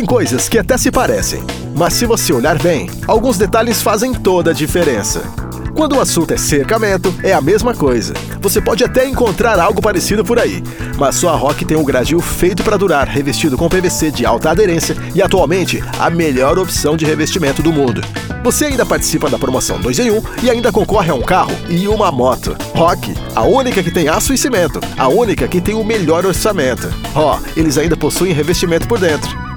Tem coisas que até se parecem, mas se você olhar bem, alguns detalhes fazem toda a diferença. Quando o assunto é cercamento, é a mesma coisa. Você pode até encontrar algo parecido por aí, mas só a Rock tem um gradil feito para durar, revestido com PVC de alta aderência e atualmente a melhor opção de revestimento do mundo. Você ainda participa da promoção 2 em 1 e ainda concorre a um carro e uma moto. Rock, a única que tem aço e cimento, a única que tem o melhor orçamento. Ó, oh, eles ainda possuem revestimento por dentro.